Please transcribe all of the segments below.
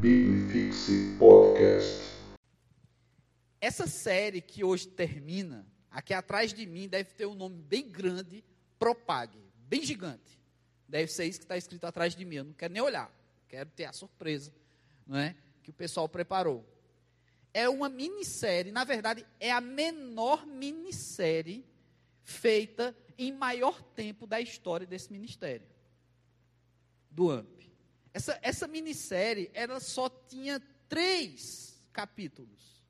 Biblifixe Podcast. Essa série que hoje termina, aqui atrás de mim, deve ter um nome bem grande, Propague, bem gigante. Deve ser isso que está escrito atrás de mim. Eu não quero nem olhar, quero ter a surpresa, não é? Que o pessoal preparou. É uma minissérie, na verdade, é a menor minissérie feita em maior tempo da história desse ministério, do AMP. Essa, essa minissérie, ela só tinha três capítulos.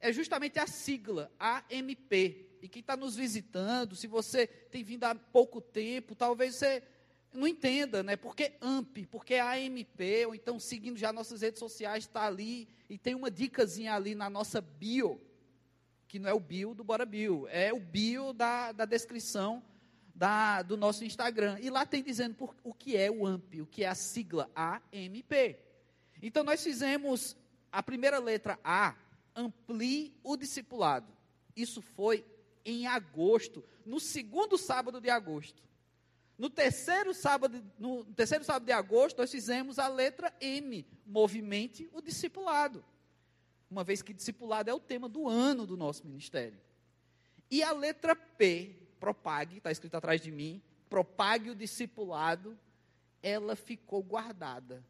É justamente a sigla, AMP. E quem está nos visitando, se você tem vindo há pouco tempo, talvez você não entenda, né? Por que AMP? Porque AMP, ou então seguindo já nossas redes sociais, está ali e tem uma dicasinha ali na nossa bio que não é o bio do Bora Bio, é o bio da, da descrição da, do nosso Instagram. E lá tem dizendo por, o que é o AMP, o que é a sigla AMP. Então nós fizemos a primeira letra A, amplie o discipulado. Isso foi em agosto, no segundo sábado de agosto. No terceiro sábado, no terceiro sábado de agosto, nós fizemos a letra M, movimente o discipulado uma vez que discipulado é o tema do ano do nosso ministério. E a letra P, propague, está escrito atrás de mim, propague o discipulado, ela ficou guardada.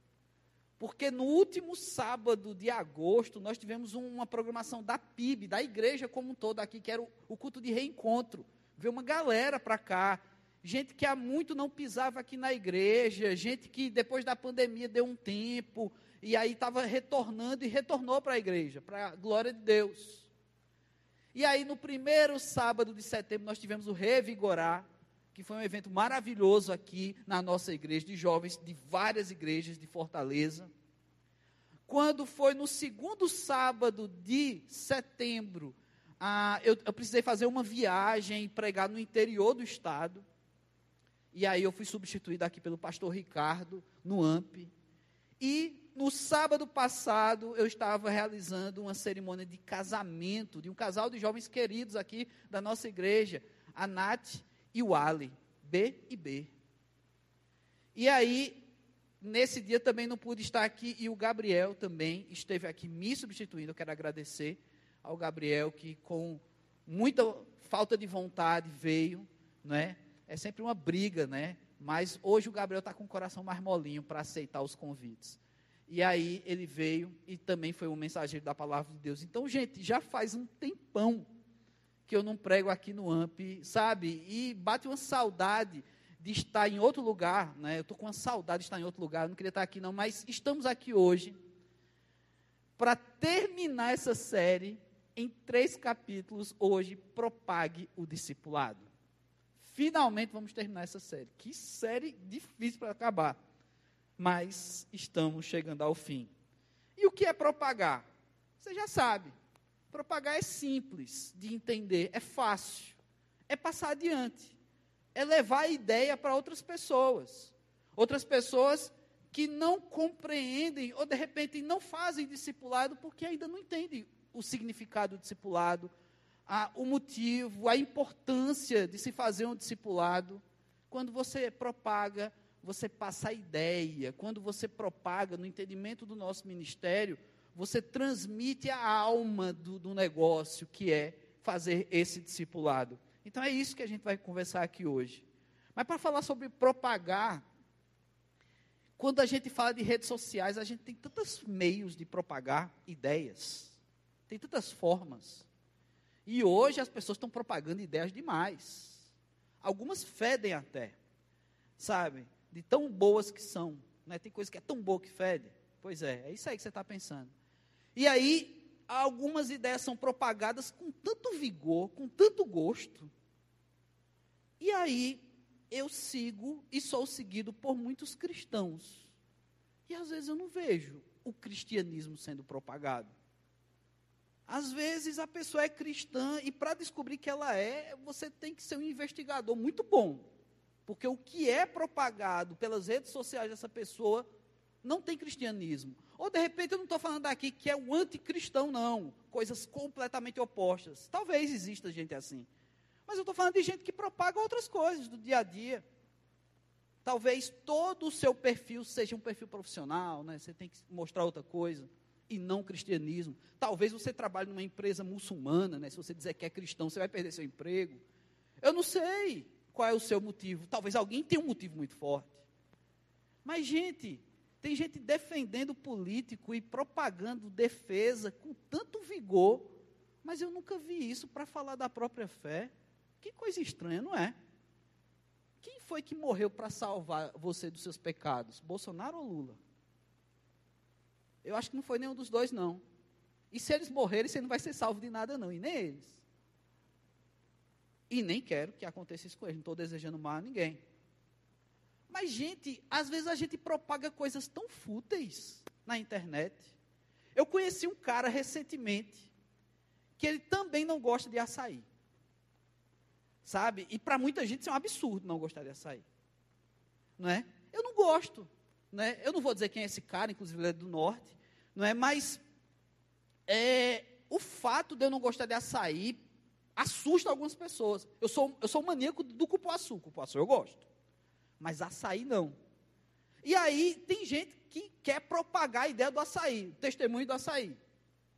Porque no último sábado de agosto, nós tivemos uma programação da PIB, da igreja como um todo aqui, que era o, culto de reencontro. Veio uma galera para cá, gente que há muito não pisava aqui na igreja, gente que depois da pandemia deu um tempo, e aí estava retornando e retornou para a igreja, para a glória de Deus. E aí, no primeiro sábado de setembro, nós tivemos o Revigorar, que foi um evento maravilhoso aqui na nossa igreja, de jovens de várias igrejas de Fortaleza. Quando foi no segundo sábado de setembro, ah, eu, eu precisei fazer uma viagem, pregar no interior do estado. E aí eu fui substituído aqui pelo pastor Ricardo, no AMP. E no sábado passado, eu estava realizando uma cerimônia de casamento de um casal de jovens queridos aqui da nossa igreja, a Nath e o Ali, B e B. E aí, nesse dia também não pude estar aqui e o Gabriel também esteve aqui me substituindo. Eu quero agradecer ao Gabriel que, com muita falta de vontade, veio, não é? É sempre uma briga, né? Mas hoje o Gabriel está com o coração mais molinho para aceitar os convites. E aí ele veio e também foi um mensageiro da palavra de Deus. Então, gente, já faz um tempão que eu não prego aqui no AMP, sabe? E bate uma saudade de estar em outro lugar, né? Eu estou com uma saudade de estar em outro lugar, eu não queria estar aqui não, mas estamos aqui hoje para terminar essa série em três capítulos. Hoje, propague o discipulado. Finalmente vamos terminar essa série. Que série difícil para acabar mas estamos chegando ao fim. E o que é propagar? Você já sabe. Propagar é simples de entender, é fácil, é passar adiante, é levar a ideia para outras pessoas. Outras pessoas que não compreendem ou de repente não fazem discipulado porque ainda não entendem o significado do discipulado, a, o motivo, a importância de se fazer um discipulado. Quando você propaga você passa a ideia, quando você propaga no entendimento do nosso ministério, você transmite a alma do, do negócio, que é fazer esse discipulado. Então é isso que a gente vai conversar aqui hoje. Mas para falar sobre propagar, quando a gente fala de redes sociais, a gente tem tantos meios de propagar ideias, tem tantas formas. E hoje as pessoas estão propagando ideias demais. Algumas fedem até, sabe? De tão boas que são. Né? Tem coisa que é tão boa que fede. Pois é, é isso aí que você está pensando. E aí, algumas ideias são propagadas com tanto vigor, com tanto gosto. E aí, eu sigo e sou seguido por muitos cristãos. E às vezes eu não vejo o cristianismo sendo propagado. Às vezes a pessoa é cristã e para descobrir que ela é, você tem que ser um investigador muito bom. Porque o que é propagado pelas redes sociais dessa pessoa não tem cristianismo. Ou de repente eu não estou falando aqui que é o anticristão, não. Coisas completamente opostas. Talvez exista gente assim. Mas eu estou falando de gente que propaga outras coisas do dia a dia. Talvez todo o seu perfil seja um perfil profissional, né? Você tem que mostrar outra coisa e não cristianismo. Talvez você trabalhe numa empresa muçulmana, né? Se você dizer que é cristão, você vai perder seu emprego. Eu não sei qual é o seu motivo. Talvez alguém tenha um motivo muito forte. Mas, gente, tem gente defendendo político e propagando defesa com tanto vigor, mas eu nunca vi isso para falar da própria fé. Que coisa estranha, não é? Quem foi que morreu para salvar você dos seus pecados? Bolsonaro ou Lula? Eu acho que não foi nenhum dos dois, não. E se eles morrerem, você não vai ser salvo de nada, não. E nem eles. E nem quero que aconteça isso com eles. Não estou desejando mal a ninguém. Mas, gente, às vezes a gente propaga coisas tão fúteis na internet. Eu conheci um cara recentemente que ele também não gosta de açaí. Sabe? E para muita gente isso é um absurdo não gostar de açaí. Não é? Eu não gosto. Né? Eu não vou dizer quem é esse cara, inclusive ele é do norte, não é? Mas é, o fato de eu não gostar de açaí assusta algumas pessoas. Eu sou, eu sou maníaco do cupuaçu. Cupuaçu eu gosto. Mas açaí não. E aí tem gente que quer propagar a ideia do açaí, o testemunho do açaí.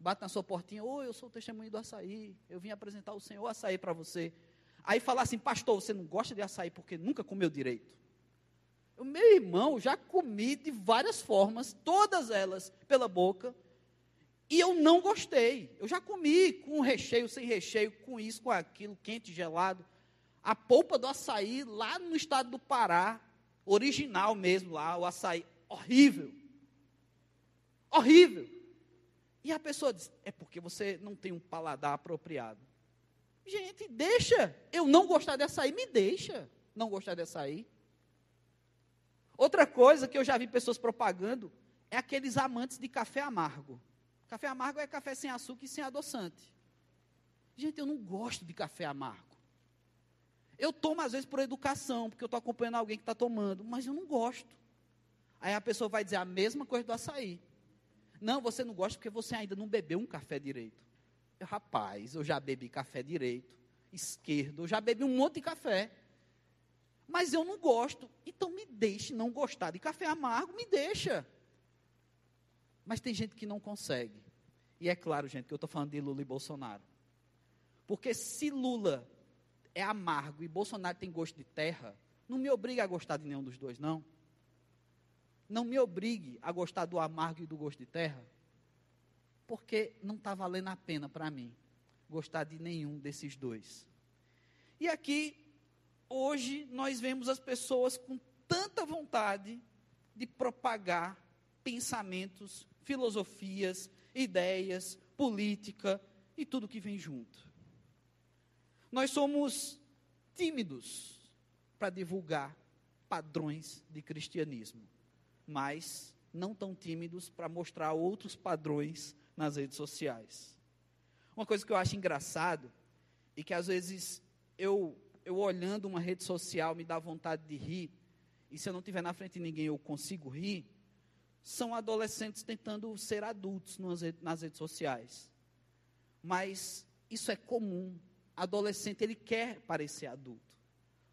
Bate na sua portinha, oi, eu sou o testemunho do açaí, eu vim apresentar o Senhor açaí para você. Aí fala assim, pastor, você não gosta de açaí porque nunca comeu direito. O meu irmão já comi de várias formas, todas elas pela boca, e eu não gostei. Eu já comi com recheio, sem recheio, com isso, com aquilo, quente, gelado. A polpa do açaí lá no estado do Pará, original mesmo lá, o açaí, horrível. Horrível. E a pessoa diz: é porque você não tem um paladar apropriado. Gente, deixa eu não gostar de açaí, me deixa não gostar de açaí. Outra coisa que eu já vi pessoas propagando é aqueles amantes de café amargo. Café amargo é café sem açúcar e sem adoçante. Gente, eu não gosto de café amargo. Eu tomo às vezes por educação, porque eu estou acompanhando alguém que está tomando, mas eu não gosto. Aí a pessoa vai dizer a mesma coisa do açaí. Não, você não gosta porque você ainda não bebeu um café direito. Eu, rapaz, eu já bebi café direito, esquerdo, eu já bebi um monte de café. Mas eu não gosto. Então me deixe não gostar de café amargo, me deixa. Mas tem gente que não consegue. E é claro, gente, que eu estou falando de Lula e Bolsonaro. Porque se Lula é amargo e Bolsonaro tem gosto de terra, não me obrigue a gostar de nenhum dos dois, não. Não me obrigue a gostar do amargo e do gosto de terra. Porque não está valendo a pena para mim gostar de nenhum desses dois. E aqui hoje nós vemos as pessoas com tanta vontade de propagar pensamentos, filosofias, ideias, política e tudo que vem junto. Nós somos tímidos para divulgar padrões de cristianismo, mas não tão tímidos para mostrar outros padrões nas redes sociais. Uma coisa que eu acho engraçado e que às vezes eu eu olhando uma rede social me dá vontade de rir, e se eu não estiver na frente de ninguém eu consigo rir, são adolescentes tentando ser adultos nas, nas redes sociais. Mas isso é comum. Adolescente, ele quer parecer adulto.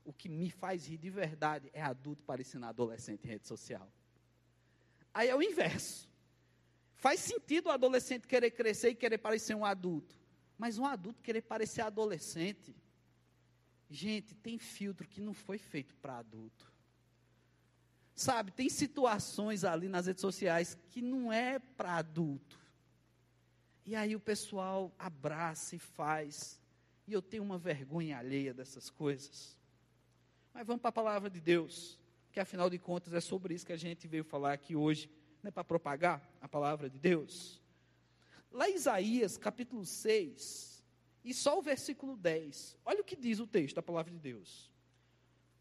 O que me faz rir de verdade é adulto parecendo adolescente em rede social. Aí é o inverso. Faz sentido o adolescente querer crescer e querer parecer um adulto. Mas um adulto querer parecer adolescente Gente, tem filtro que não foi feito para adulto. Sabe, tem situações ali nas redes sociais que não é para adulto. E aí o pessoal abraça e faz. E eu tenho uma vergonha alheia dessas coisas. Mas vamos para a palavra de Deus, que afinal de contas é sobre isso que a gente veio falar aqui hoje, não é para propagar a palavra de Deus. Lá em Isaías, capítulo 6, e só o versículo 10. Olha o que diz o texto da palavra de Deus.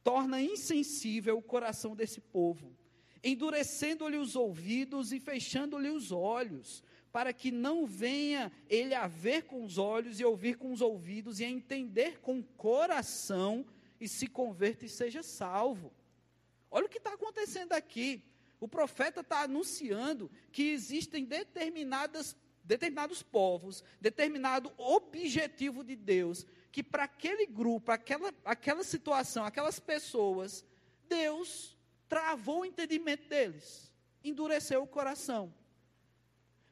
Torna insensível o coração desse povo, endurecendo-lhe os ouvidos e fechando-lhe os olhos, para que não venha ele a ver com os olhos e ouvir com os ouvidos e a entender com o coração e se converta e seja salvo. Olha o que está acontecendo aqui. O profeta está anunciando que existem determinadas determinados povos, determinado objetivo de Deus, que para aquele grupo, aquela, aquela situação, aquelas pessoas, Deus travou o entendimento deles, endureceu o coração.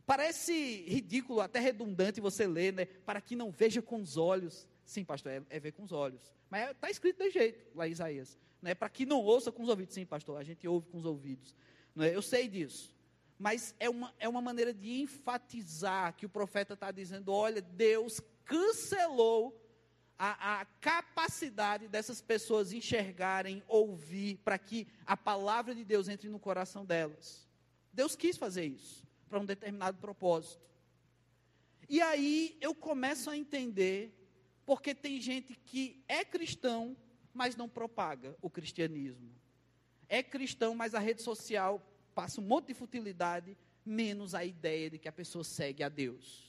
Parece ridículo, até redundante você ler, né? Para que não veja com os olhos. Sim, pastor, é, é ver com os olhos. Mas está escrito de jeito, lá em Isaías. Né? Para que não ouça com os ouvidos. Sim, pastor, a gente ouve com os ouvidos. Né? Eu sei disso. Mas é uma, é uma maneira de enfatizar que o profeta está dizendo: olha, Deus cancelou a, a, capacidade dessas pessoas enxergarem, ouvir, para que a palavra de Deus entre no coração delas. Deus quis fazer isso para um determinado propósito. E aí eu começo a entender porque tem gente que é cristão, mas não propaga o cristianismo. É cristão, mas a rede social passa um monte de futilidade, menos a ideia de que a pessoa segue a Deus.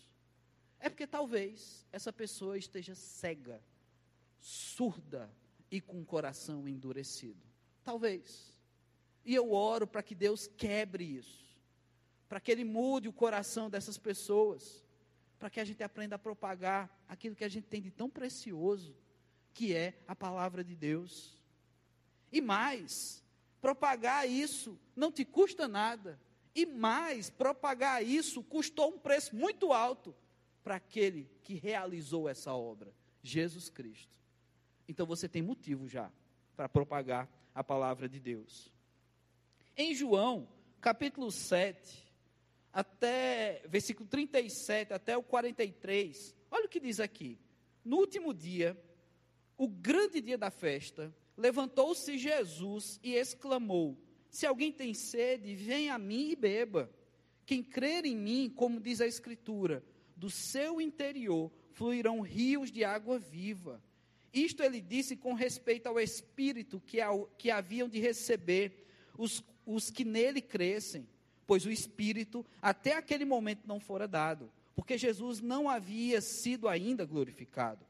É porque talvez essa pessoa esteja cega, surda e com o coração endurecido. Talvez. E eu oro para que Deus quebre isso para que Ele mude o coração dessas pessoas, para que a gente aprenda a propagar aquilo que a gente tem de tão precioso, que é a palavra de Deus. E mais, propagar isso não te custa nada. E mais, propagar isso custou um preço muito alto para aquele que realizou essa obra, Jesus Cristo. Então você tem motivo já para propagar a palavra de Deus. Em João, capítulo 7, até versículo 37 até o 43. Olha o que diz aqui. No último dia, o grande dia da festa, levantou-se Jesus e exclamou: Se alguém tem sede, venha a mim e beba. Quem crer em mim, como diz a Escritura, do seu interior fluirão rios de água viva. Isto ele disse com respeito ao Espírito que, que haviam de receber os, os que nele crescem pois o Espírito até aquele momento não fora dado, porque Jesus não havia sido ainda glorificado.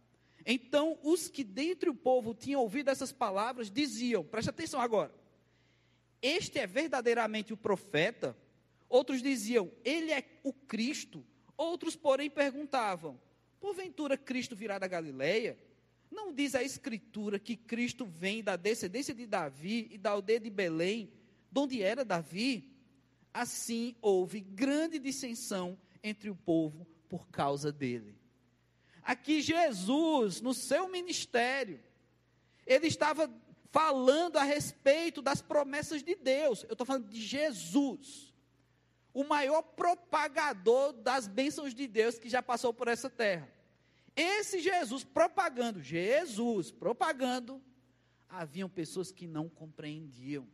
Então, os que dentre o povo tinham ouvido essas palavras diziam: preste atenção agora, este é verdadeiramente o profeta? Outros diziam: ele é o Cristo. Outros, porém, perguntavam: porventura Cristo virá da Galileia? Não diz a Escritura que Cristo vem da descendência de Davi e da aldeia de Belém, de onde era Davi? Assim houve grande dissensão entre o povo por causa dele. Aqui Jesus, no seu ministério, ele estava falando a respeito das promessas de Deus. Eu estou falando de Jesus, o maior propagador das bênçãos de Deus que já passou por essa terra. Esse Jesus propagando, Jesus propagando, haviam pessoas que não compreendiam.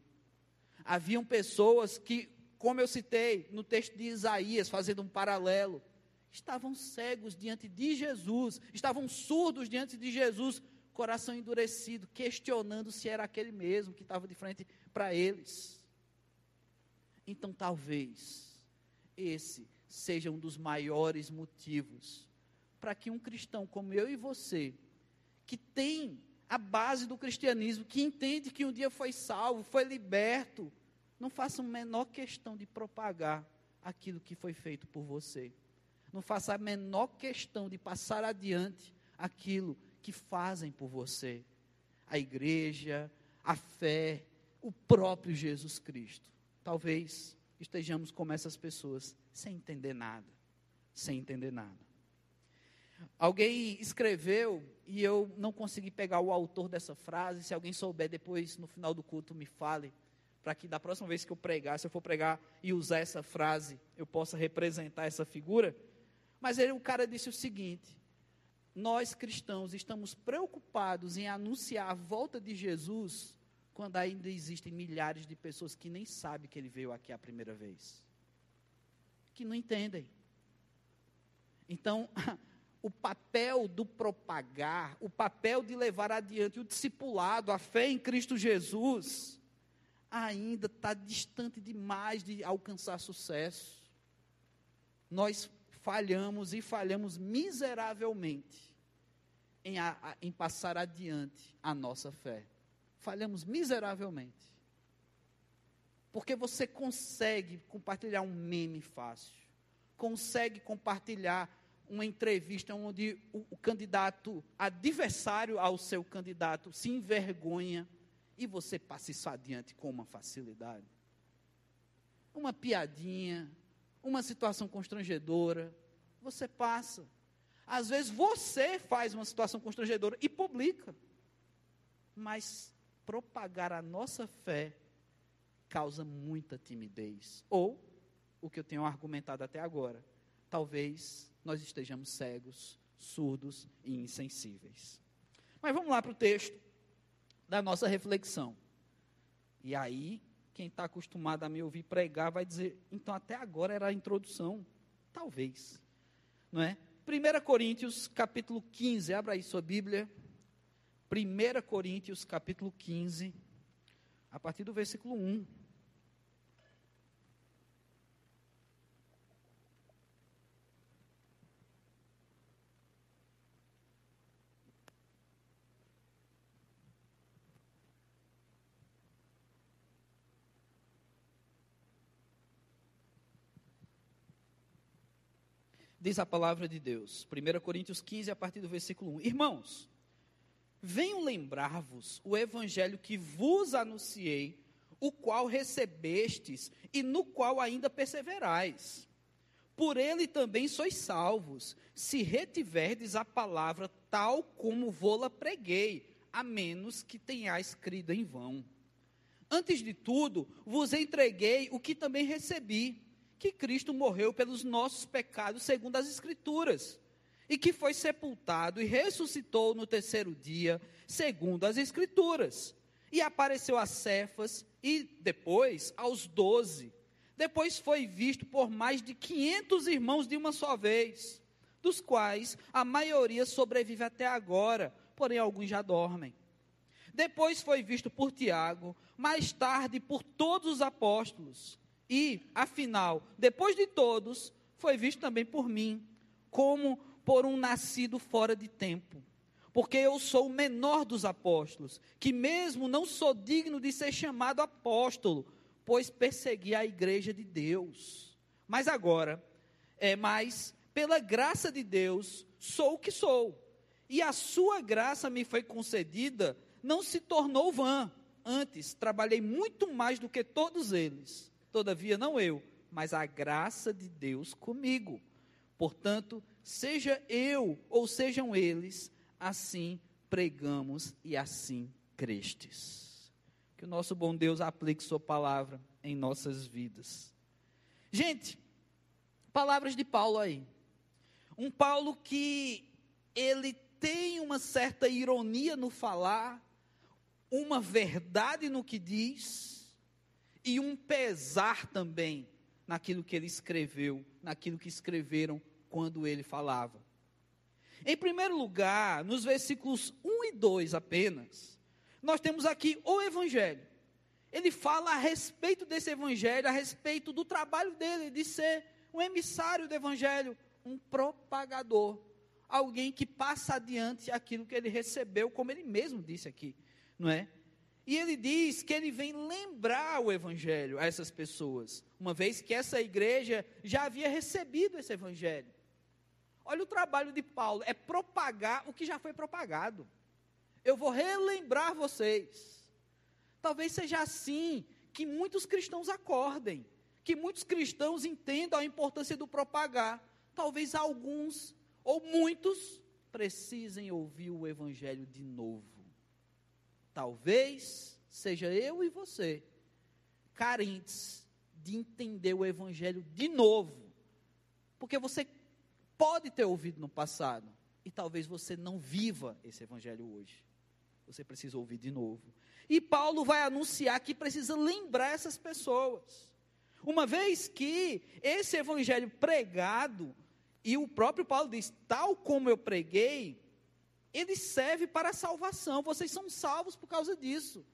Haviam pessoas que como eu citei no texto de Isaías, fazendo um paralelo, estavam cegos diante de Jesus, estavam surdos diante de Jesus, coração endurecido, questionando se era aquele mesmo que estava de frente para eles. Então, talvez esse seja um dos maiores motivos para que um cristão como eu e você, que tem a base do cristianismo, que entende que um dia foi salvo, foi liberto, não faça a menor questão de propagar aquilo que foi feito por você. Não faça a menor questão de passar adiante aquilo que fazem por você. A igreja, a fé, o próprio Jesus Cristo. Talvez estejamos como essas pessoas, sem entender nada. Sem entender nada. Alguém escreveu, e eu não consegui pegar o autor dessa frase. Se alguém souber depois, no final do culto, me fale para que da próxima vez que eu pregar, se eu for pregar e usar essa frase, eu possa representar essa figura. Mas ele, o cara disse o seguinte: nós cristãos estamos preocupados em anunciar a volta de Jesus quando ainda existem milhares de pessoas que nem sabem que ele veio aqui a primeira vez, que não entendem. Então, o papel do propagar, o papel de levar adiante o discipulado, a fé em Cristo Jesus, ainda está distante demais de alcançar sucesso. Nós falhamos e falhamos miseravelmente em, a, em passar adiante a nossa fé. Falhamos miseravelmente. Porque você consegue compartilhar um meme fácil, consegue compartilhar uma entrevista onde o, o candidato adversário ao seu candidato se envergonha e você passa isso adiante com uma facilidade. Uma piadinha, uma situação constrangedora, você passa. Às vezes você faz uma situação constrangedora e publica. Mas propagar a nossa fé causa muita timidez. Ou, o que eu tenho argumentado até agora, talvez nós estejamos cegos, surdos e insensíveis. Mas vamos lá para o texto da nossa reflexão. E aí, quem está acostumado a me ouvir pregar vai dizer, então até agora era a introdução. Talvez. Não é? 1 Coríntios, capítulo 15, abra aí sua Bíblia. 1 Coríntios, capítulo 15, a partir do versículo 1. Diz a palavra de Deus, 1 Coríntios 15, a partir do versículo 1. Irmãos, venho lembrar-vos o evangelho que vos anunciei, o qual recebestes e no qual ainda perseverais. Por ele também sois salvos, se retiverdes a palavra tal como vô-la preguei, a menos que tenhais crido em vão. Antes de tudo, vos entreguei o que também recebi que Cristo morreu pelos nossos pecados, segundo as Escrituras, e que foi sepultado e ressuscitou no terceiro dia, segundo as Escrituras, e apareceu a Cefas e depois aos doze. Depois foi visto por mais de quinhentos irmãos de uma só vez, dos quais a maioria sobrevive até agora, porém alguns já dormem. Depois foi visto por Tiago, mais tarde por todos os apóstolos. E, afinal, depois de todos, foi visto também por mim, como por um nascido fora de tempo. Porque eu sou o menor dos apóstolos, que mesmo não sou digno de ser chamado apóstolo, pois persegui a igreja de Deus. Mas agora, é mais pela graça de Deus, sou o que sou. E a sua graça me foi concedida, não se tornou vã. Antes, trabalhei muito mais do que todos eles Todavia, não eu, mas a graça de Deus comigo. Portanto, seja eu ou sejam eles, assim pregamos e assim crestes. Que o nosso bom Deus aplique Sua palavra em nossas vidas. Gente, palavras de Paulo aí. Um Paulo que ele tem uma certa ironia no falar, uma verdade no que diz, e um pesar também naquilo que ele escreveu, naquilo que escreveram quando ele falava. Em primeiro lugar, nos versículos 1 e 2 apenas, nós temos aqui o Evangelho. Ele fala a respeito desse Evangelho, a respeito do trabalho dele de ser um emissário do Evangelho, um propagador, alguém que passa adiante aquilo que ele recebeu, como ele mesmo disse aqui, não é? E ele diz que ele vem lembrar o evangelho a essas pessoas, uma vez que essa igreja já havia recebido esse evangelho. Olha o trabalho de Paulo, é propagar o que já foi propagado. Eu vou relembrar vocês. Talvez seja assim que muitos cristãos acordem, que muitos cristãos entendam a importância do propagar. Talvez alguns ou muitos precisem ouvir o evangelho de novo Talvez seja eu e você carentes de entender o Evangelho de novo, porque você pode ter ouvido no passado e talvez você não viva esse Evangelho hoje. Você precisa ouvir de novo. E Paulo vai anunciar que precisa lembrar essas pessoas. Uma vez que esse evangelho pregado, e o próprio Paulo diz, tal como eu preguei, ele serve para a salvação. Vocês são salvos por causa disso.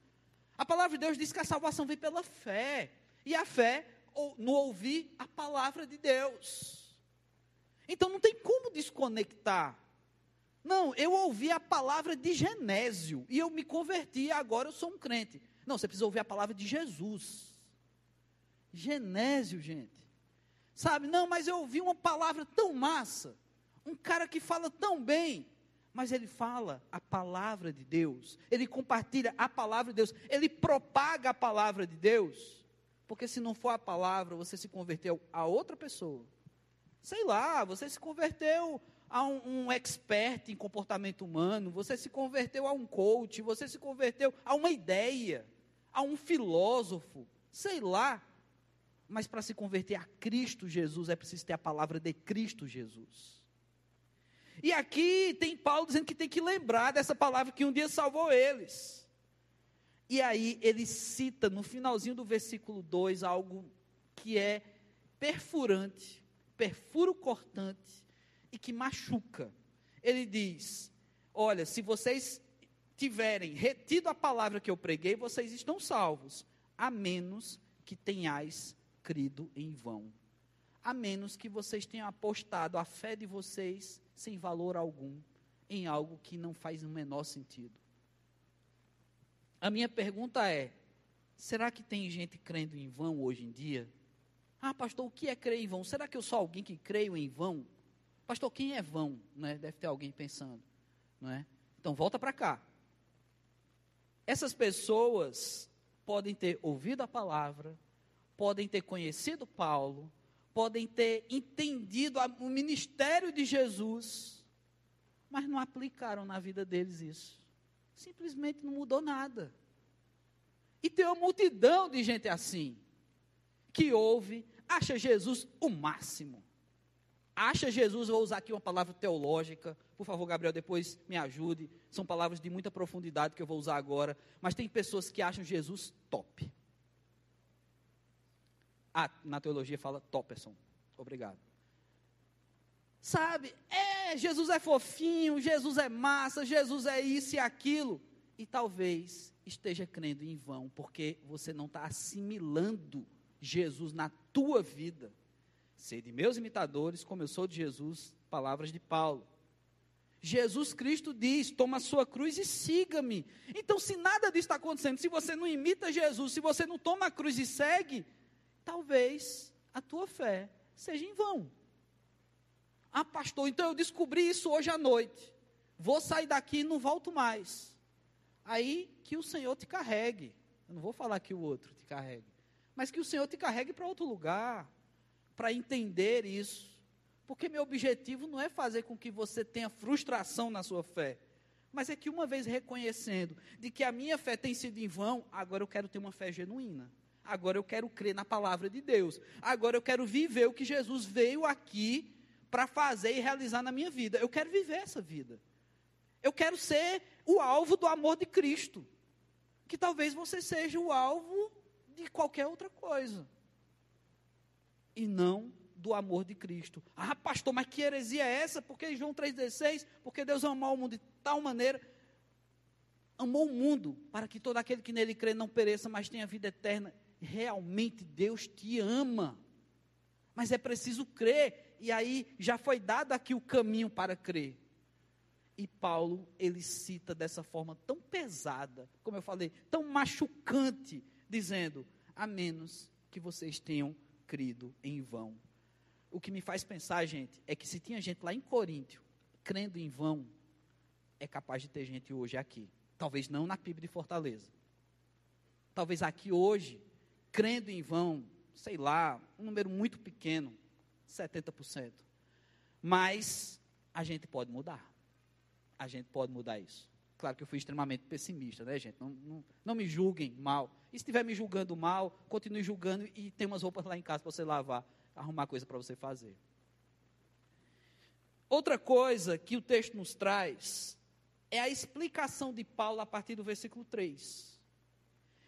A palavra de Deus diz que a salvação vem pela fé. E a fé no ouvir a palavra de Deus. Então não tem como desconectar. Não, eu ouvi a palavra de Genésio e eu me converti agora eu sou um crente. Não, você precisa ouvir a palavra de Jesus. Genésio, gente. Sabe, não, mas eu ouvi uma palavra tão massa. Um cara que fala tão bem. mas ele fala a palavra de Deus, ele compartilha a palavra de Deus, ele propaga a palavra de Deus, porque se não for a palavra, você se converteu a outra pessoa. Sei lá, você se converteu a um, um expert em comportamento humano, você se converteu a um coach, você se converteu a uma ideia, a um filósofo, sei lá. Mas para se converter a Cristo Jesus é preciso ter a palavra de Cristo Jesus. E aqui tem Paulo dizendo que tem que lembrar dessa palavra que um dia salvou eles. E aí ele cita no finalzinho do versículo 2 algo que é perfurante, perfuro cortante e que machuca. Ele diz: Olha, se vocês tiverem retido a palavra que eu preguei, vocês estão salvos, a menos que tenhais crido em vão. A menos que vocês tenham apostado a fé de vocês sem valor algum em algo que não faz o menor sentido. A minha pergunta é: será que tem gente crendo em vão hoje em dia? Ah, pastor, o que é crer em vão? Será que eu sou alguém que creio em vão? Pastor, quem é vão? Né? Deve ter alguém pensando. Não é? Então, volta para cá. Essas pessoas podem ter ouvido a palavra, podem ter conhecido Paulo, podem ter entendido o ministério de Jesus, mas não aplicaram na vida deles isso. Simplesmente não mudou nada. E tem uma multidão de gente assim, que ouve, acha Jesus o máximo. Acha Jesus, vou usar aqui uma palavra teológica, por favor, Gabriel, depois me ajude. São palavras de muita profundidade que eu vou usar agora. Mas tem pessoas que acham Jesus top. Ah, na teologia fala Topperson. Obrigado. Sabe, é, Jesus é fofinho, Jesus é massa, Jesus é isso e aquilo. E talvez esteja crendo em vão, porque você não está assimilando Jesus na tua vida. Sede meus imitadores, como eu sou de Jesus, palavras de Paulo. Jesus Cristo diz: toma a sua cruz e siga-me. Então, se nada disso está acontecendo, se você não imita Jesus, se você não toma a cruz e segue, talvez a tua fé seja em vão. Ah, pastor, então eu descobri isso hoje à noite. Vou sair daqui e não volto mais. Aí que o Senhor te carregue. Eu não vou falar que o outro te carregue. Mas que o Senhor te carregue para outro lugar. Para entender isso. Porque meu objetivo não é fazer com que você tenha frustração na sua fé. Mas é que uma vez reconhecendo de que a minha fé tem sido em vão, agora eu quero ter uma fé genuína. Agora eu quero crer na palavra de Deus. Agora eu quero viver o que Jesus veio aqui para fazer e realizar na minha vida. Eu quero viver essa vida. Eu quero ser o alvo do amor de Cristo. Que talvez você seja o alvo de qualquer outra coisa. E não do amor de Cristo. Ah, pastor, mas que heresia é essa? Porque João 3,16, porque Deus amou o mundo de tal maneira amou o mundo para que todo aquele que nele crê não pereça, mas tenha vida eterna realmente Deus te ama. Mas é preciso crer, e aí já foi dado aqui o caminho para crer. E Paulo, ele cita dessa forma tão pesada, como eu falei, tão machucante, dizendo: a menos que vocês tenham crido em vão. O que me faz pensar, gente, é que se tinha gente lá em Coríntio crendo em vão, é capaz de ter gente hoje aqui. Talvez não na PIB de Fortaleza. Talvez aqui hoje crendo em vão, sei lá, um número muito pequeno, 70%. Mas a gente pode mudar. A gente pode mudar isso. Claro que eu fui extremamente pessimista, né, gente? Não, não, não me julguem mal. E se estiver me julgando mal, continue julgando e tem umas roupas lá em casa para você lavar, arrumar coisa para você fazer. Outra coisa que o texto nos traz é a explicação de Paulo a partir do versículo 3.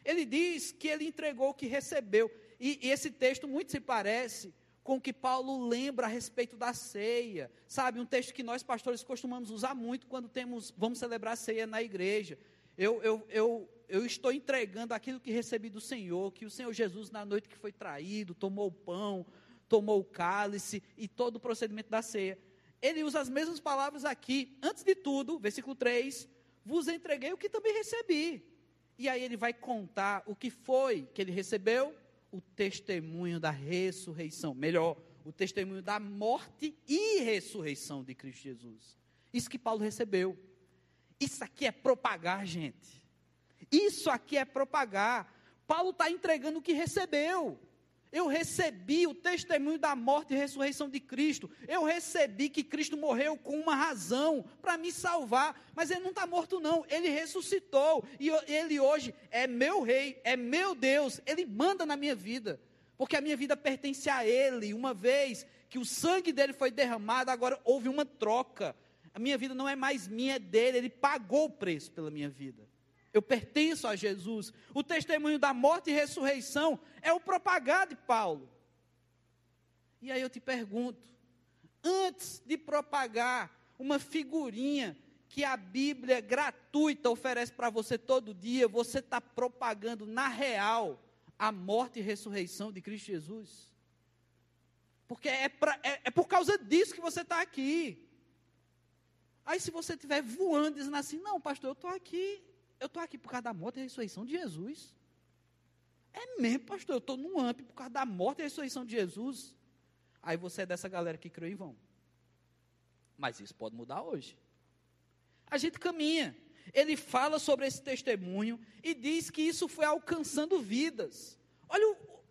Ele diz que ele entregou o que recebeu. E, e, esse texto muito se parece com que Paulo lembra a respeito da ceia. Sabe, um texto que nós pastores costumamos usar muito quando temos, vamos celebrar a ceia na igreja. Eu, eu, eu, eu estou entregando aquilo que recebi do Senhor, que o Senhor Jesus, na noite que foi traído, tomou o pão, tomou o cálice e todo o procedimento da ceia. Ele usa as mesmas palavras aqui. Antes de tudo, versículo 3: Vos entreguei o que também recebi e aí ele vai contar o que foi que ele recebeu: o testemunho da ressurreição. Melhor, o testemunho da morte e ressurreição de Cristo Jesus. Isso que Paulo recebeu. Isso aqui é propagar, gente. Isso aqui é propagar. Paulo está entregando o que recebeu. Eu recebi o testemunho da morte e ressurreição de Cristo. Eu recebi que Cristo morreu com uma razão para me salvar. Mas ele não está morto, não. Ele ressuscitou. E ele hoje é meu rei, é meu Deus. Ele manda na minha vida. Porque a minha vida pertence a Ele. Uma vez que o sangue dele foi derramado, agora houve uma troca. A minha vida não é mais minha, é dele. Ele pagou o preço pela minha vida. Eu pertenço a Jesus. O testemunho da morte e ressurreição é o propagar de Paulo. E aí eu te pergunto: antes de propagar uma figurinha que a Bíblia gratuita oferece para você todo dia, você está propagando na real a morte e ressurreição de Cristo Jesus? Porque é, pra, é, é por causa disso que você está aqui. Aí se você estiver voando, dizendo assim, não, pastor, eu estou aqui eu estou aqui por causa da morte e ressurreição de Jesus. É mesmo, pastor, eu estou num amp por causa da morte e ressurreição de Jesus. Aí você é dessa galera que creu em vão. Mas isso pode mudar hoje. A gente caminha. Ele fala sobre esse testemunho e diz que isso foi alcançando vidas. Olha o,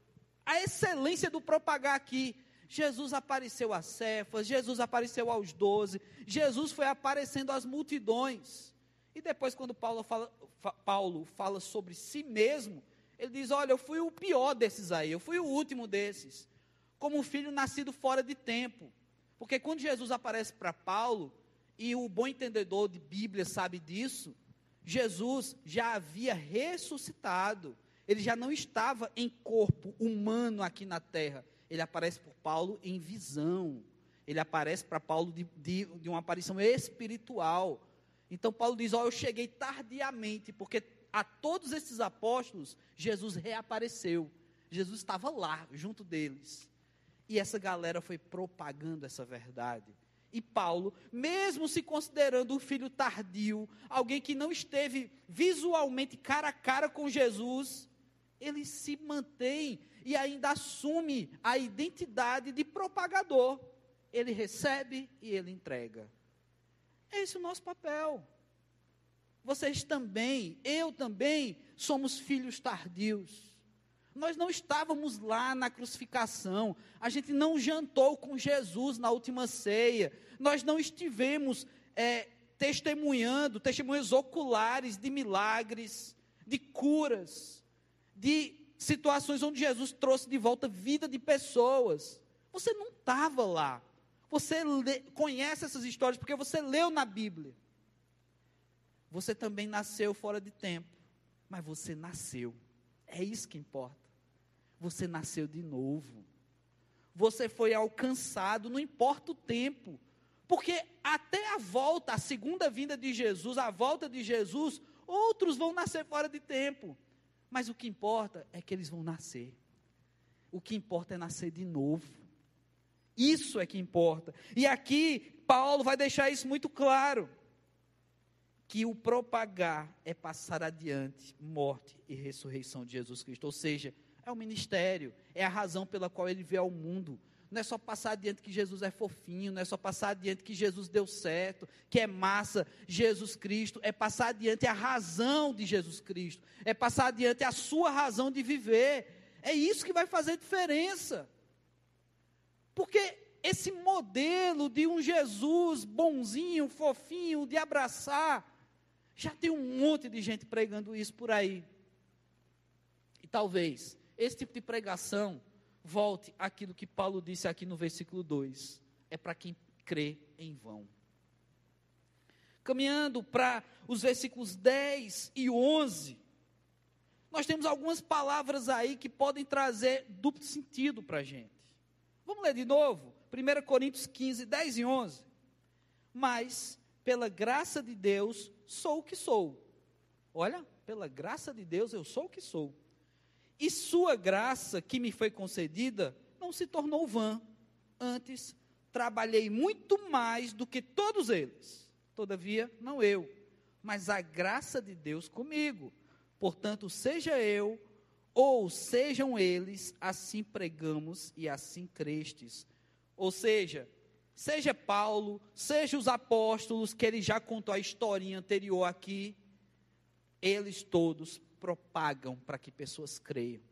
a excelência do propagar aqui. Jesus apareceu a Cefas, Jesus apareceu aos doze, Jesus foi aparecendo às multidões. E depois, quando Paulo fala, Paulo fala sobre si mesmo, ele diz: Olha, eu fui o pior desses aí, eu fui o último desses, como um filho nascido fora de tempo. Porque quando Jesus aparece para Paulo, e o bom entendedor de Bíblia sabe disso, Jesus já havia ressuscitado, ele já não estava em corpo humano aqui na terra, ele aparece por Paulo em visão, ele aparece para Paulo de, de, de uma aparição espiritual então Paulo diz: Ó, eu cheguei tardiamente, porque a todos esses apóstolos Jesus reapareceu. Jesus estava lá, junto deles. E essa galera foi propagando essa verdade. E Paulo, mesmo se considerando um filho tardio, alguém que não esteve visualmente cara a cara com Jesus, ele se mantém e ainda assume a identidade de propagador. Ele recebe e ele entrega. É esse o nosso papel. Vocês também, eu também, somos filhos tardios. Nós não estávamos lá na crucificação, a gente não jantou com Jesus na última ceia, nós não estivemos é, testemunhando, testemunhas oculares de milagres, de curas, de situações onde Jesus trouxe de volta vida de pessoas. Você não estava lá. Você lê, conhece essas histórias porque você leu na Bíblia. Você também nasceu fora de tempo, mas você nasceu. É isso que importa. Você nasceu de novo. Você foi alcançado, não importa o tempo. Porque até a volta, a segunda vinda de Jesus, a volta de Jesus, outros vão nascer fora de tempo. Mas o que importa é que eles vão nascer. O que importa é nascer de novo. Isso é que importa. E aqui, Paulo vai deixar isso muito claro: que o propagar é passar adiante morte e ressurreição de Jesus Cristo. Ou seja, é o ministério, é a razão pela qual ele vê ao mundo. Não é só passar adiante que Jesus é fofinho, não é só passar adiante que Jesus deu certo, que é massa Jesus Cristo, é passar adiante a razão de Jesus Cristo, é passar adiante a sua razão de viver. É isso que vai fazer diferença. Porque esse modelo de um Jesus bonzinho, fofinho, de abraçar, já tem um monte de gente pregando isso por aí. E talvez esse tipo de pregação volte àquilo que Paulo disse aqui no versículo 2: é para quem crê em vão. Caminhando para os versículos 10 e 11, nós temos algumas palavras aí que podem trazer duplo sentido para a gente. Vamos ler de novo? 1 Coríntios 15, 10 e 11. Mas, pela graça de Deus, sou o que sou. Olha, pela graça de Deus, eu sou o que sou. E sua graça que me foi concedida não se tornou vã. Antes, trabalhei muito mais do que todos eles. Todavia, não eu, mas a graça de Deus comigo. Portanto, seja eu ou sejam eles, assim pregamos e assim crestes. Ou seja, seja Paulo, seja os apóstolos, que ele já contou a historinha anterior aqui, eles todos propagam para que pessoas creiam.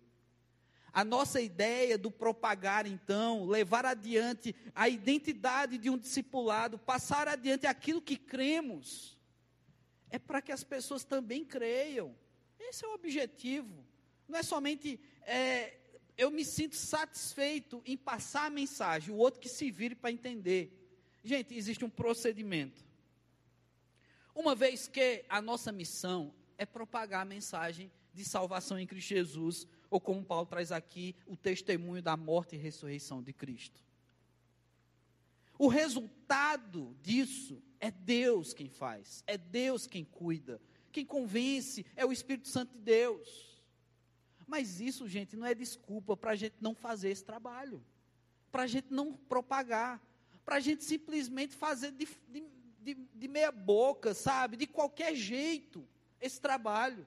A nossa ideia do propagar, então, levar adiante a identidade de um discipulado, passar adiante aquilo que cremos, é para que as pessoas também creiam. Esse é o objetivo. Não é somente é, eu me sinto satisfeito em passar a mensagem, o outro que se vire para entender. Gente, existe um procedimento. Uma vez que a nossa missão é propagar a mensagem de salvação em Cristo Jesus, ou como Paulo traz aqui, o testemunho da morte e ressurreição de Cristo. O resultado disso é Deus quem faz, é Deus quem cuida, quem convence é o Espírito Santo de Deus. Mas isso, gente, não é desculpa para a gente não fazer esse trabalho, para a gente não propagar, para a gente simplesmente fazer de, de, de, meia boca, sabe, de qualquer jeito, esse trabalho.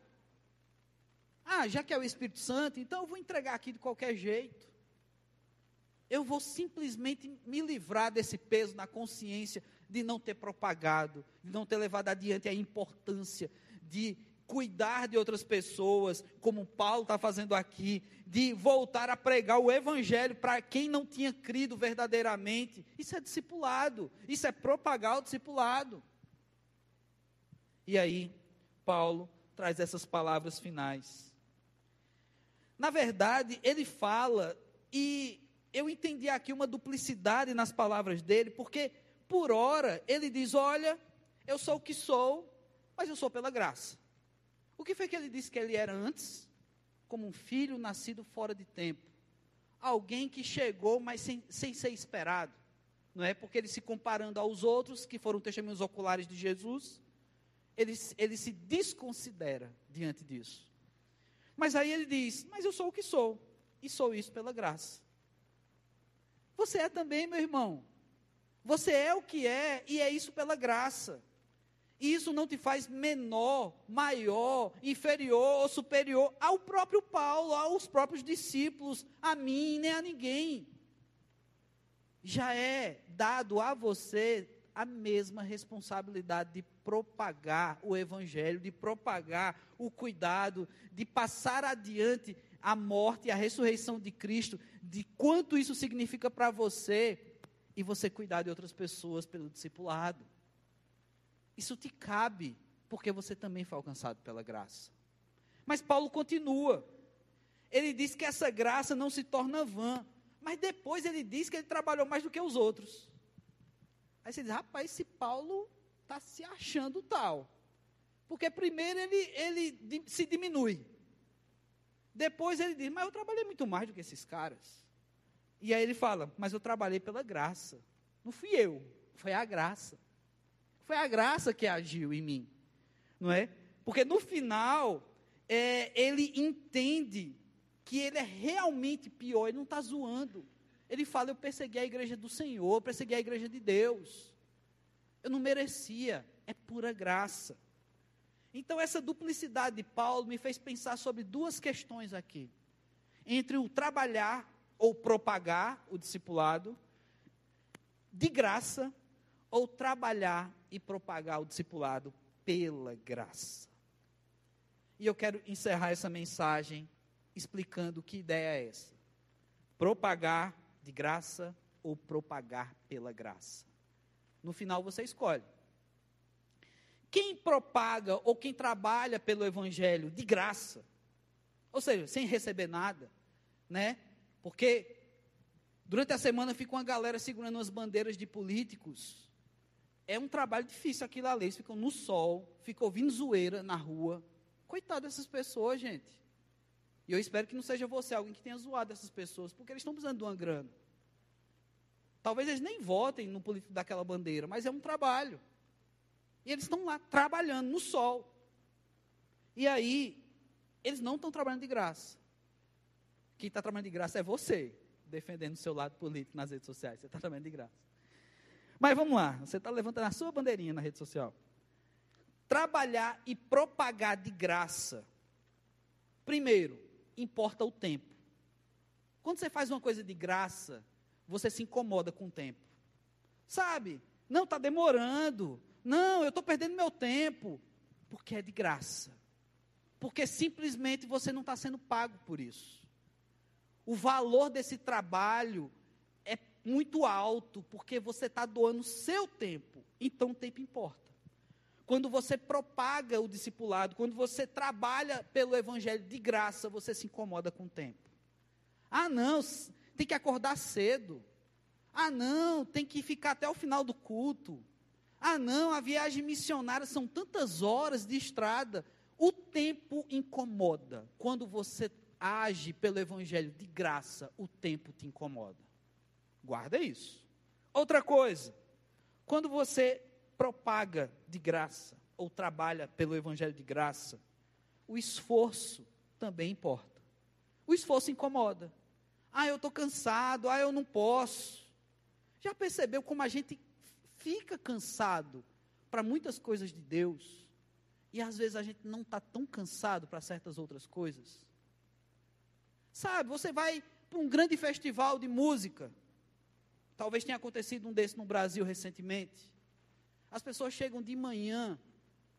Ah, já que é o Espírito Santo, então eu vou entregar aqui de qualquer jeito. Eu vou simplesmente me livrar desse peso na consciência de não ter propagado, de não ter levado adiante a importância de cuidar de outras pessoas, como Paulo está fazendo aqui, de voltar a pregar o Evangelho para quem não tinha crido verdadeiramente. Isso é discipulado, isso é propagar o discipulado. E aí, Paulo traz essas palavras finais. Na verdade, ele fala, e eu entendi aqui uma duplicidade nas palavras dele, porque, por hora, ele diz: Olha, eu sou o que sou, mas eu sou pela graça. O que foi que ele disse que ele era antes? Como um filho nascido fora de tempo. Alguém que chegou, mas sem, sem ser esperado. Não é? Porque ele se comparando aos outros, que foram testemunhos oculares de Jesus, ele, ele se desconsidera diante disso. Mas aí ele diz: Mas eu sou o que sou, e sou isso pela graça. Você é também, meu irmão. Você é o que é, e é isso pela graça. Isso não te faz menor, maior, inferior ou superior ao próprio Paulo, aos próprios discípulos, a mim nem a ninguém. Já é dado a você a mesma responsabilidade de propagar o Evangelho, de propagar o cuidado, de passar adiante a morte e a ressurreição de Cristo, de quanto isso significa para você e você cuidar de outras pessoas pelo discipulado. Isso te cabe, porque você também foi alcançado pela graça. Mas Paulo continua. Ele diz que essa graça não se torna vã. Mas depois ele diz que ele trabalhou mais do que os outros. Aí você diz, rapaz, esse Paulo está se achando tal. Porque primeiro ele, ele se diminui. Depois ele diz, mas eu trabalhei muito mais do que esses caras. E aí ele fala, mas eu trabalhei pela graça. Não fui eu, foi a graça. Foi a graça que agiu em mim, não é? Porque no final, é, ele entende que ele é realmente pior, ele não está zoando. Ele fala: Eu persegui a igreja do Senhor, persegui a igreja de Deus. Eu não merecia, é pura graça. Então, essa duplicidade de Paulo me fez pensar sobre duas questões aqui: entre o trabalhar ou propagar o discipulado, de graça, ou trabalhar e propagar o discipulado pela graça. E eu quero encerrar essa mensagem explicando que ideia é essa: propagar de graça ou propagar pela graça. No final você escolhe. Quem propaga ou quem trabalha pelo evangelho de graça, ou seja, sem receber nada, né? Porque durante a semana fica uma galera segurando as bandeiras de políticos é um trabalho difícil aquilo ali. Eles ficam no sol, ficam ouvindo zoeira na rua. Coitado dessas pessoas, gente. E eu espero que não seja você alguém que tenha zoado essas pessoas, porque eles estão precisando de uma grana. Talvez eles nem votem no político daquela bandeira, mas é um trabalho. E eles estão lá trabalhando no sol. E aí, eles não estão trabalhando de graça. Quem está trabalhando de graça é você, defendendo o seu lado político nas redes sociais. Você está trabalhando de graça. Mas vamos lá, você está levantando a sua bandeirinha na rede social. Trabalhar e propagar de graça. Primeiro, importa o tempo. Quando você faz uma coisa de graça, você se incomoda com o tempo. Sabe? Não, está demorando. Não, eu estou perdendo meu tempo. Porque é de graça. Porque simplesmente você não está sendo pago por isso. O valor desse trabalho muito alto, porque você está doando seu tempo. Então o tempo importa. Quando você propaga o discipulado, quando você trabalha pelo evangelho de graça, você se incomoda com o tempo. Ah, não, tem que acordar cedo. Ah, não, tem que ficar até o final do culto. Ah, não, a viagem missionária são tantas horas de estrada. O tempo incomoda. Quando você age pelo evangelho de graça, o tempo te incomoda. Guarda isso. Outra coisa, quando você propaga de graça ou trabalha pelo evangelho de graça, o esforço também importa. O esforço incomoda. Ah, eu estou cansado, ah, eu não posso. Já percebeu como a gente fica cansado para muitas coisas de Deus e às vezes a gente não está tão cansado para certas outras coisas? Sabe, você vai para um grande festival de música. Talvez tenha acontecido um desse no Brasil recentemente. As pessoas chegam de manhã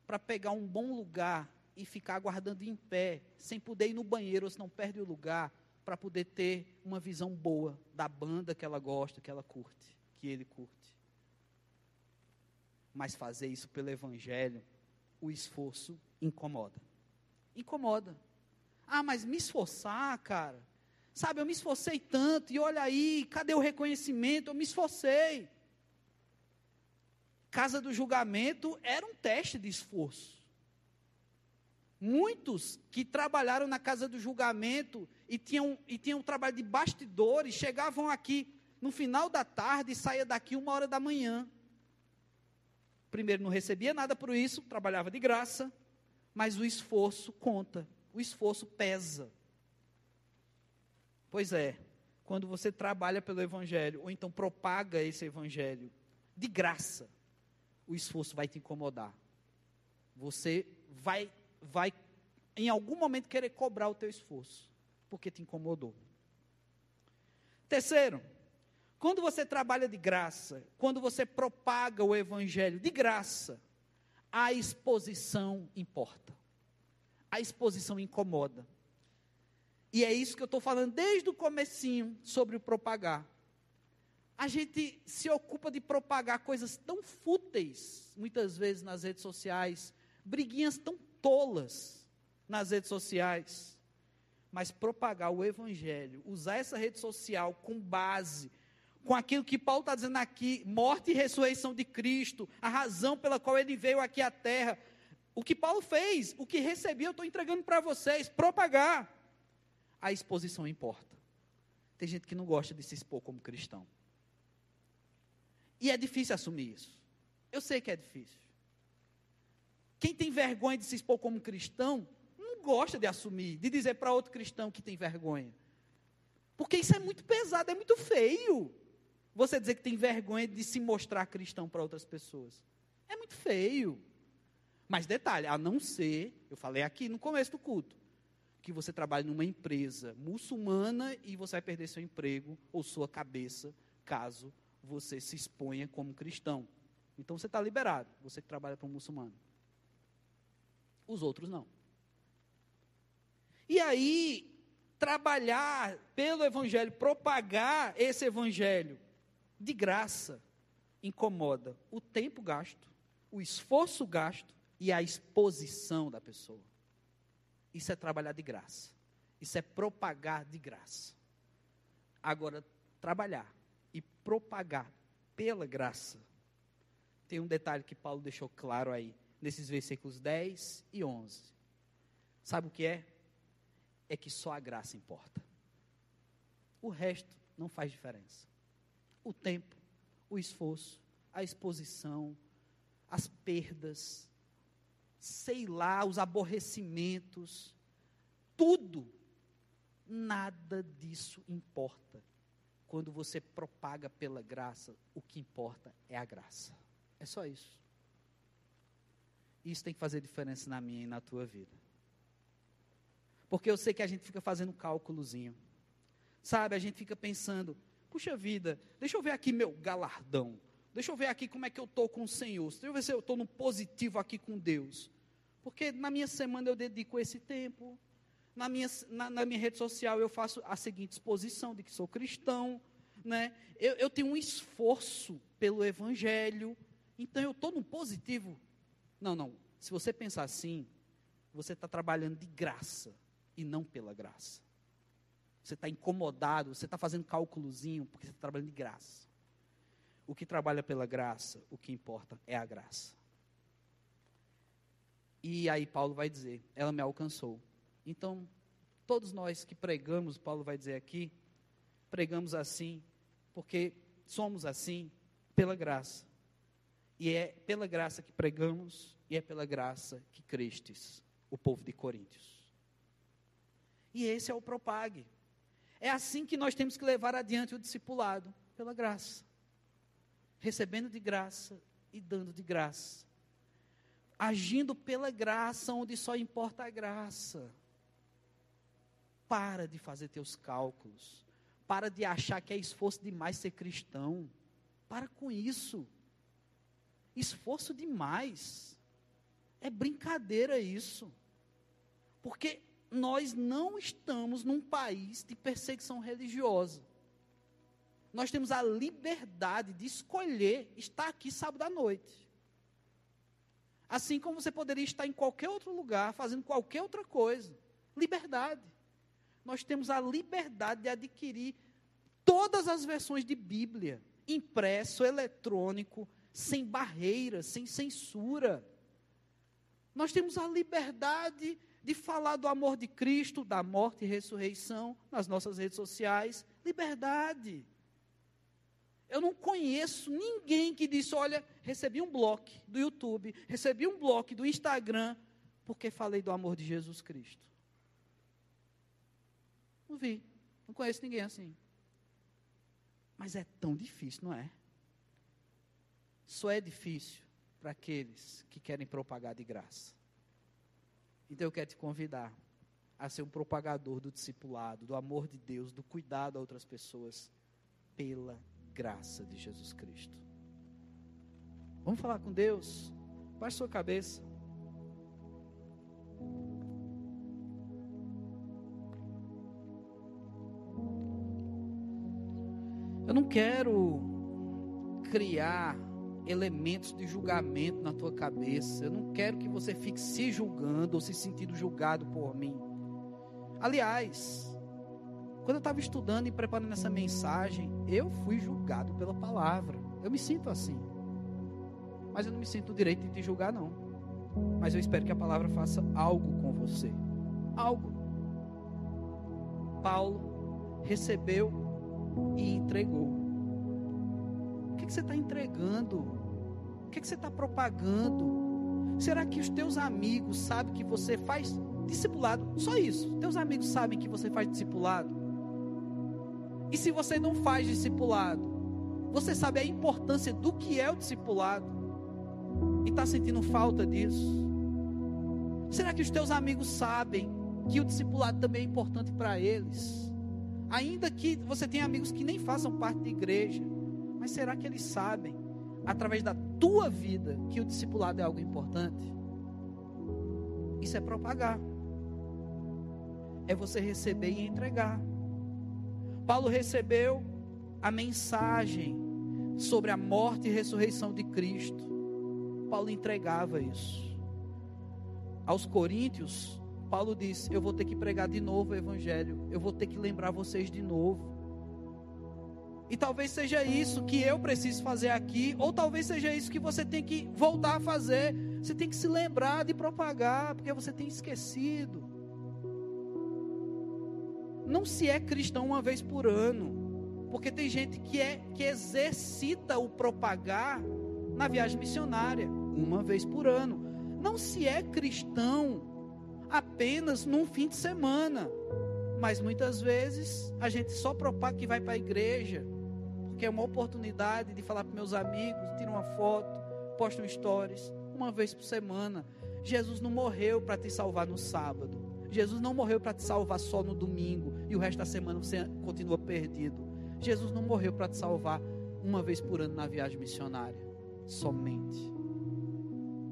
para pegar um bom lugar e ficar aguardando em pé, sem poder ir no banheiro, ou senão perde o lugar, para poder ter uma visão boa da banda que ela gosta, que ela curte, que ele curte. Mas fazer isso pelo Evangelho, o esforço incomoda. Incomoda. Ah, mas me esforçar, cara. Sabe, eu me esforcei tanto, e olha aí, cadê o reconhecimento? Eu me esforcei. Casa do julgamento era um teste de esforço. Muitos que trabalharam na casa do julgamento e tinham, e tinham um trabalho de bastidores, chegavam aqui no final da tarde e saía daqui uma hora da manhã. Primeiro, não recebia nada por isso, trabalhava de graça, mas o esforço conta o esforço pesa. Pois é, quando você trabalha pelo Evangelho, ou então propaga esse Evangelho de graça, o esforço vai te incomodar. Você vai, vai em algum momento querer cobrar o teu esforço, porque te incomodou. Terceiro, quando você trabalha de graça, quando você propaga o Evangelho de graça, a exposição importa a exposição incomoda. E é isso que eu estou falando desde o comecinho sobre o propagar. A gente se ocupa de propagar coisas tão fúteis, muitas vezes nas redes sociais, briguinhas tão tolas nas redes sociais. Mas propagar o evangelho, usar essa rede social com base, com aquilo que Paulo está dizendo aqui, morte e ressurreição de Cristo, a razão pela qual ele veio aqui à terra, o que Paulo fez, o que recebi, eu estou entregando para vocês, propagar. A exposição importa. Tem gente que não gosta de se expor como cristão. E é difícil assumir isso. Eu sei que é difícil. Quem tem vergonha de se expor como cristão, não gosta de assumir, de dizer para outro cristão que tem vergonha. Porque isso é muito pesado, é muito feio. Você dizer que tem vergonha de se mostrar cristão para outras pessoas. É muito feio. Mas detalhe, a não ser, eu falei aqui no começo do culto, que você trabalhe numa empresa muçulmana e você vai perder seu emprego ou sua cabeça, caso você se exponha como cristão. Então você está liberado, você que trabalha para um muçulmano. Os outros não. E aí, trabalhar pelo Evangelho, propagar esse Evangelho de graça, incomoda o tempo gasto, o esforço gasto e a exposição da pessoa. Isso é trabalhar de graça. Isso é propagar de graça. Agora, trabalhar e propagar pela graça. Tem um detalhe que Paulo deixou claro aí, nesses versículos 10 e 11. Sabe o que é? É que só a graça importa. O resto não faz diferença. O tempo, o esforço, a exposição, as perdas, sei lá, os aborrecimentos, tudo, nada disso importa. Quando você propaga pela graça, o que importa é a graça. É só isso. Isso tem que fazer diferença na minha e na tua vida. Porque eu sei que a gente fica fazendo cálculozinho. Sabe, a gente fica pensando, puxa vida, deixa eu ver aqui meu galardão. Deixa eu ver aqui como é que eu estou com o Senhor. Deixa eu ver se eu estou no positivo aqui com Deus. Porque na minha semana eu dedico esse tempo. Na minha, na, na minha rede social eu faço a seguinte exposição de que sou cristão. Né? Eu, eu tenho um esforço pelo Evangelho. Então eu estou no positivo. Não, não. Se você pensar assim, você está trabalhando de graça e não pela graça. Você está incomodado, você está fazendo cálculozinho porque você está trabalhando de graça. O que trabalha pela graça, o que importa é a graça. E aí Paulo vai dizer: ela me alcançou. Então, todos nós que pregamos, Paulo vai dizer aqui, pregamos assim, porque somos assim pela graça. E é pela graça que pregamos, e é pela graça que crestes, o povo de Coríntios. E esse é o propague. É assim que nós temos que levar adiante o discipulado, pela graça recebendo de graça e dando de graça. Agindo pela graça, onde só importa a graça. Para de fazer teus cálculos. Para de achar que é esforço demais ser cristão. Para com isso. Esforço demais. É brincadeira isso. Porque nós não estamos num país de perseguição religiosa nós temos a liberdade de escolher estar aqui sábado à noite. Assim como você poderia estar em qualquer outro lugar, fazendo qualquer outra coisa. Liberdade. Nós temos a liberdade de adquirir todas as versões de Bíblia, impresso, eletrônico, sem barreiras, sem censura. Nós temos a liberdade de falar do amor de Cristo, da morte e ressurreição nas nossas redes sociais. Liberdade. Eu não conheço ninguém que disse: olha, recebi um bloco do YouTube, recebi um bloco do Instagram, porque falei do amor de Jesus Cristo. Não vi, não conheço ninguém assim. Mas é tão difícil, não é? Só é difícil para aqueles que querem propagar de graça. Então eu quero te convidar a ser um propagador do discipulado, do amor de Deus, do cuidado a outras pessoas, pela graça de Jesus Cristo. Vamos falar com Deus? Baixe sua cabeça. Eu não quero criar elementos de julgamento na tua cabeça. Eu não quero que você fique se julgando ou se sentindo julgado por mim. Aliás, quando eu estava estudando e preparando essa mensagem, eu fui julgado pela palavra. Eu me sinto assim. Mas eu não me sinto o direito de te julgar, não. Mas eu espero que a palavra faça algo com você. Algo. Paulo recebeu e entregou. O que, que você está entregando? O que, que você está propagando? Será que os teus amigos sabem que você faz discipulado? Só isso. Teus amigos sabem que você faz discipulado? E se você não faz discipulado, você sabe a importância do que é o discipulado e está sentindo falta disso? Será que os teus amigos sabem que o discipulado também é importante para eles? Ainda que você tenha amigos que nem façam parte da igreja, mas será que eles sabem, através da tua vida, que o discipulado é algo importante? Isso é propagar, é você receber e entregar. Paulo recebeu a mensagem sobre a morte e ressurreição de Cristo. Paulo entregava isso. Aos Coríntios, Paulo disse: Eu vou ter que pregar de novo o Evangelho, eu vou ter que lembrar vocês de novo. E talvez seja isso que eu preciso fazer aqui, ou talvez seja isso que você tem que voltar a fazer. Você tem que se lembrar de propagar, porque você tem esquecido não se é cristão uma vez por ano, porque tem gente que é que exercita o propagar na viagem missionária uma vez por ano. Não se é cristão apenas num fim de semana, mas muitas vezes a gente só propaga que vai para a igreja, porque é uma oportunidade de falar para meus amigos, tirar uma foto, posta um stories, uma vez por semana. Jesus não morreu para te salvar no sábado. Jesus não morreu para te salvar só no domingo e o resto da semana você continua perdido. Jesus não morreu para te salvar uma vez por ano na viagem missionária. Somente.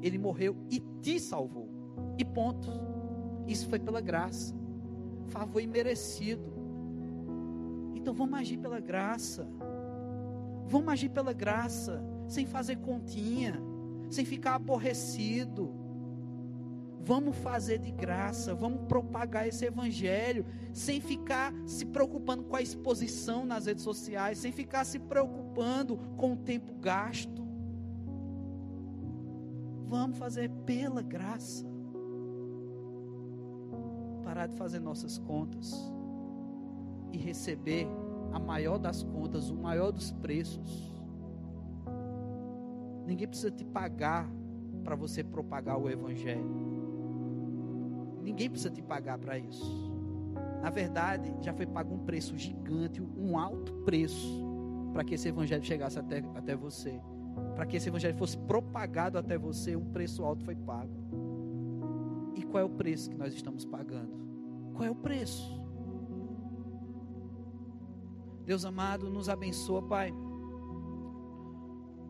Ele morreu e te salvou. E ponto. Isso foi pela graça. Favor imerecido. Então vamos agir pela graça. Vamos agir pela graça, sem fazer continha, sem ficar aborrecido. Vamos fazer de graça, vamos propagar esse evangelho, sem ficar se preocupando com a exposição nas redes sociais, sem ficar se preocupando com o tempo gasto. Vamos fazer pela graça. Parar de fazer nossas contas e receber a maior das contas, o maior dos preços. Ninguém precisa te pagar para você propagar o evangelho. Ninguém precisa te pagar para isso. Na verdade, já foi pago um preço gigante, um alto preço, para que esse evangelho chegasse até, até você. Para que esse evangelho fosse propagado até você, um preço alto foi pago. E qual é o preço que nós estamos pagando? Qual é o preço? Deus amado, nos abençoa, Pai,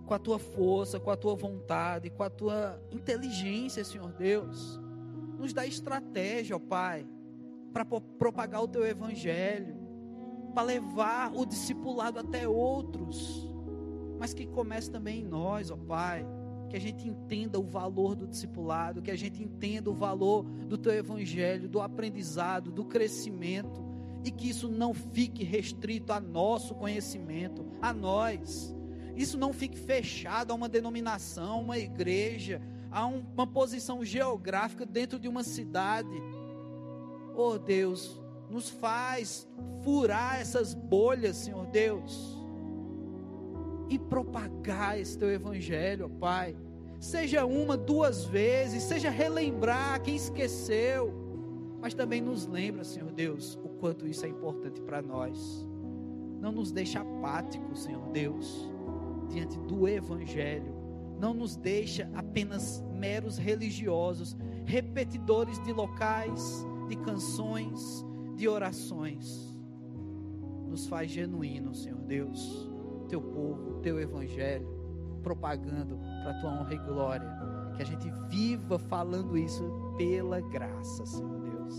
com a tua força, com a tua vontade, com a tua inteligência, Senhor Deus nos dá estratégia, ó Pai, para propagar o teu evangelho, para levar o discipulado até outros, mas que comece também em nós, ó Pai, que a gente entenda o valor do discipulado, que a gente entenda o valor do teu evangelho, do aprendizado, do crescimento, e que isso não fique restrito a nosso conhecimento, a nós. Isso não fique fechado a uma denominação, uma igreja, a uma posição geográfica dentro de uma cidade. Oh Deus, nos faz furar essas bolhas, Senhor Deus, e propagar esse teu evangelho, oh Pai. Seja uma, duas vezes, seja relembrar quem esqueceu, mas também nos lembra, Senhor Deus, o quanto isso é importante para nós. Não nos deixa apáticos, Senhor Deus, diante do evangelho não nos deixa apenas meros religiosos, repetidores de locais, de canções, de orações. Nos faz genuíno, Senhor Deus, teu povo, teu evangelho, propagando para tua honra e glória. Que a gente viva falando isso pela graça, Senhor Deus.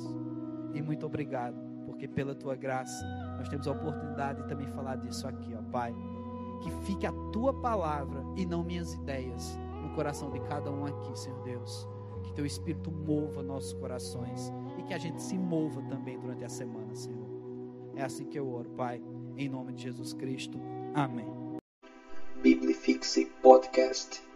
E muito obrigado, porque pela tua graça nós temos a oportunidade de também falar disso aqui, ó Pai que fique a tua palavra e não minhas ideias no coração de cada um aqui, Senhor Deus. Que teu Espírito mova nossos corações e que a gente se mova também durante a semana, Senhor. É assim que eu oro, Pai, em nome de Jesus Cristo. Amém. Biblifixe Podcast.